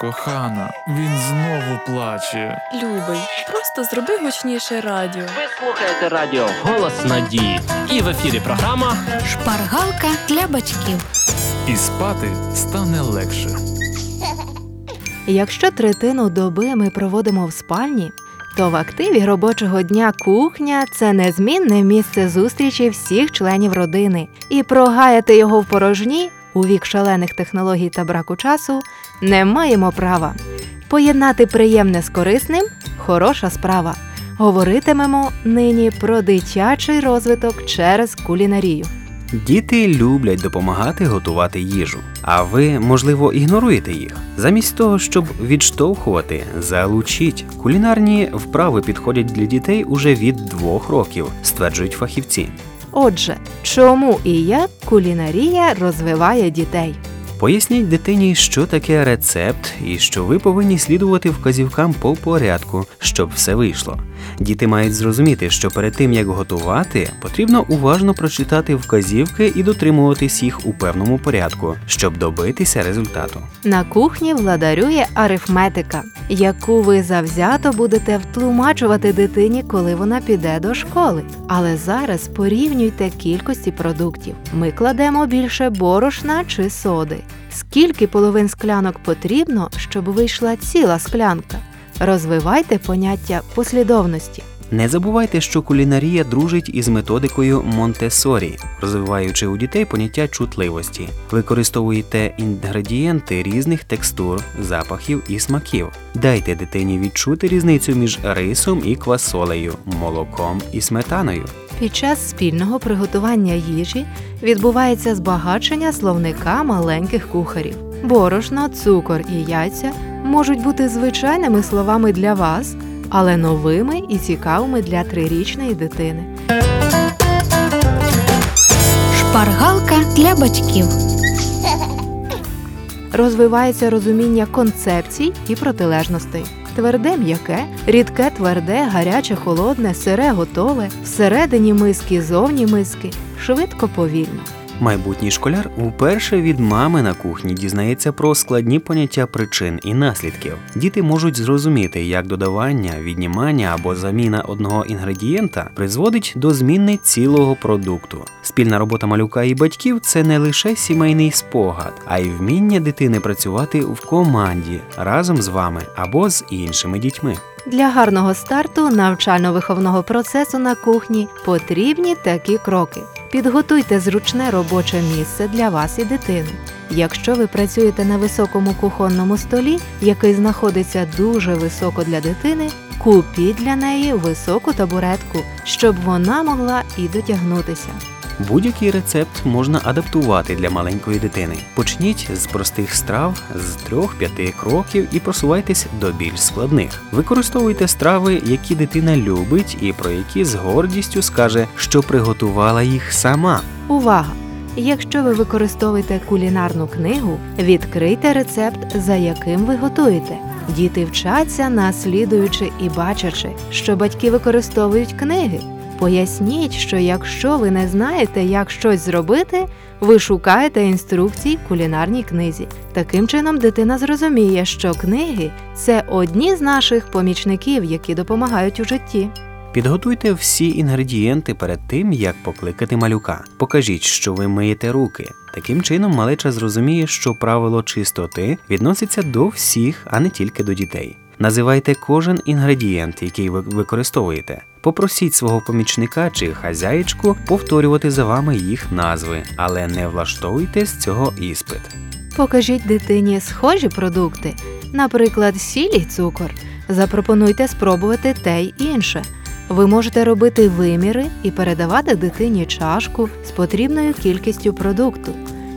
Кохана, він знову плаче. Любий, просто зроби гучніше радіо. Ви слухаєте радіо Голос Надії. І в ефірі програма Шпаргалка для батьків. І спати стане легше. Якщо третину доби ми проводимо в спальні, то в активі робочого дня кухня це незмінне місце зустрічі всіх членів родини, і прогаяти його в порожні у вік шалених технологій та браку часу не маємо права. Поєднати приємне з корисним хороша справа. Говоритимемо нині про дитячий розвиток через кулінарію. Діти люблять допомагати готувати їжу, а ви, можливо, ігноруєте їх. Замість того, щоб відштовхувати, залучіть. Кулінарні вправи підходять для дітей уже від двох років, стверджують фахівці. Отже, чому і як кулінарія розвиває дітей? Поясніть дитині, що таке рецепт і що ви повинні слідувати вказівкам по порядку, щоб все вийшло. Діти мають зрозуміти, що перед тим як готувати, потрібно уважно прочитати вказівки і дотримуватись їх у певному порядку, щоб добитися результату. На кухні владарює арифметика, яку ви завзято будете втлумачувати дитині, коли вона піде до школи. Але зараз порівнюйте кількості продуктів. Ми кладемо більше борошна чи соди. Скільки половин склянок потрібно, щоб вийшла ціла склянка? Розвивайте поняття послідовності. Не забувайте, що кулінарія дружить із методикою Монтесорі, розвиваючи у дітей поняття чутливості. Використовуйте інгредієнти різних текстур, запахів і смаків. Дайте дитині відчути різницю між рисом і квасолею, молоком і сметаною. Під час спільного приготування їжі відбувається збагачення словника маленьких кухарів. Борошно, цукор і яйця можуть бути звичайними словами для вас, але новими і цікавими для трирічної дитини. Шпаргалка для батьків. Розвивається розуміння концепцій і протилежностей. Тверде м'яке, рідке тверде, гаряче холодне, сире готове, всередині миски, зовні миски, швидко повільно. Майбутній школяр вперше від мами на кухні дізнається про складні поняття причин і наслідків. Діти можуть зрозуміти, як додавання, віднімання або заміна одного інгредієнта призводить до зміни цілого продукту. Спільна робота малюка і батьків це не лише сімейний спогад, а й вміння дитини працювати в команді разом з вами або з іншими дітьми. Для гарного старту навчально-виховного процесу на кухні потрібні такі кроки. Підготуйте зручне робоче місце для вас і дитини. Якщо ви працюєте на високому кухонному столі, який знаходиться дуже високо для дитини, купіть для неї високу табуретку, щоб вона могла і дотягнутися. Будь-який рецепт можна адаптувати для маленької дитини. Почніть з простих страв з 3-5 кроків і просувайтесь до більш складних. Використовуйте страви, які дитина любить, і про які з гордістю скаже, що приготувала їх сама. Увага! Якщо ви використовуєте кулінарну книгу, відкрийте рецепт, за яким ви готуєте. Діти вчаться, наслідуючи і бачачи, що батьки використовують книги. Поясніть, що якщо ви не знаєте, як щось зробити, ви шукаєте інструкції в кулінарній книзі. Таким чином, дитина зрозуміє, що книги це одні з наших помічників, які допомагають у житті. Підготуйте всі інгредієнти перед тим, як покликати малюка. Покажіть, що ви миєте руки. Таким чином, малеча зрозуміє, що правило чистоти відноситься до всіх, а не тільки до дітей. Називайте кожен інгредієнт, який ви використовуєте. Попросіть свого помічника чи хазяїчку повторювати за вами їх назви, але не влаштовуйте з цього іспит. Покажіть дитині схожі продукти, наприклад, сіль і цукор. Запропонуйте спробувати те й інше. Ви можете робити виміри і передавати дитині чашку з потрібною кількістю продукту.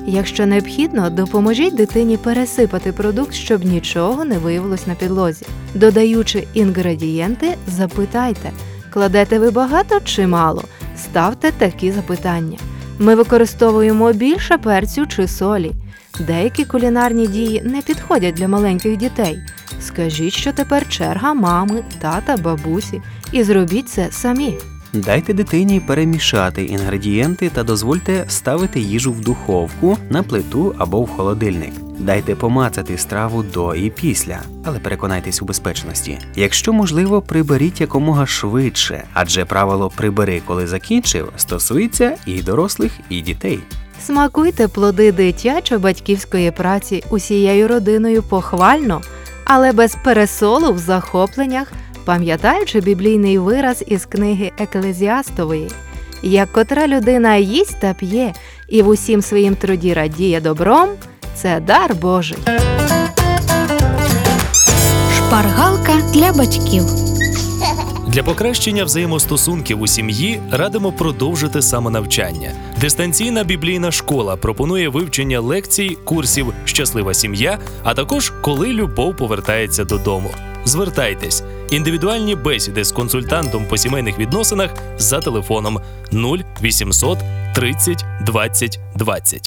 Якщо необхідно, допоможіть дитині пересипати продукт, щоб нічого не виявилось на підлозі. Додаючи інгредієнти, запитайте, кладете ви багато чи мало? Ставте такі запитання. Ми використовуємо більше перцю чи солі. Деякі кулінарні дії не підходять для маленьких дітей. Скажіть, що тепер черга мами, тата, бабусі, і зробіть це самі. Дайте дитині перемішати інгредієнти та дозвольте ставити їжу в духовку, на плиту або в холодильник. Дайте помацати страву до і після, але переконайтесь у безпечності. Якщо можливо, приберіть якомога швидше, адже правило прибери, коли закінчив, стосується і дорослих, і дітей. Смакуйте плоди дитячо-батьківської праці усією родиною похвально, але без пересолу в захопленнях, пам'ятаючи біблійний вираз із книги Еклезіастової. Як котра людина їсть та п'є і в усім своїм труді радіє добром, це дар Божий. Шпаргалка для батьків. Для покращення взаємостосунків у сім'ї радимо продовжити самонавчання. Дистанційна біблійна школа пропонує вивчення лекцій, курсів Щаслива сім'я, а також коли любов повертається додому. Звертайтесь. Індивідуальні бесіди з консультантом по сімейних відносинах за телефоном 0800 30 20 20.